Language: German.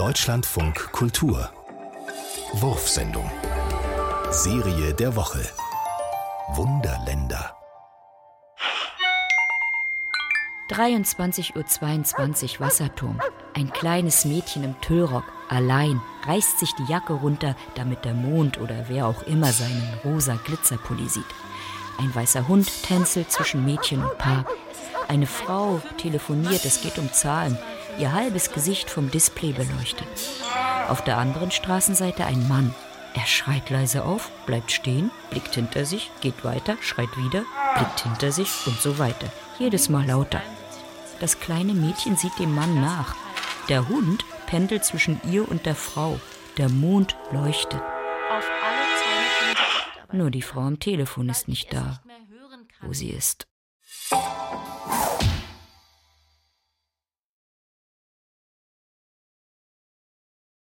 Deutschlandfunk Kultur Wurfsendung Serie der Woche Wunderländer 23.22 Uhr Wasserturm. Ein kleines Mädchen im Tüllrock, allein, reißt sich die Jacke runter, damit der Mond oder wer auch immer seinen rosa Glitzerpulli sieht. Ein weißer Hund tänzelt zwischen Mädchen und Paar. Eine Frau telefoniert, es geht um Zahlen, ihr halbes Gesicht vom Display beleuchtet. Auf der anderen Straßenseite ein Mann. Er schreit leise auf, bleibt stehen, blickt hinter sich, geht weiter, schreit wieder, blickt hinter sich und so weiter. Jedes Mal lauter. Das kleine Mädchen sieht dem Mann nach. Der Hund pendelt zwischen ihr und der Frau. Der Mond leuchtet. Nur die Frau am Telefon ist nicht da, wo sie ist.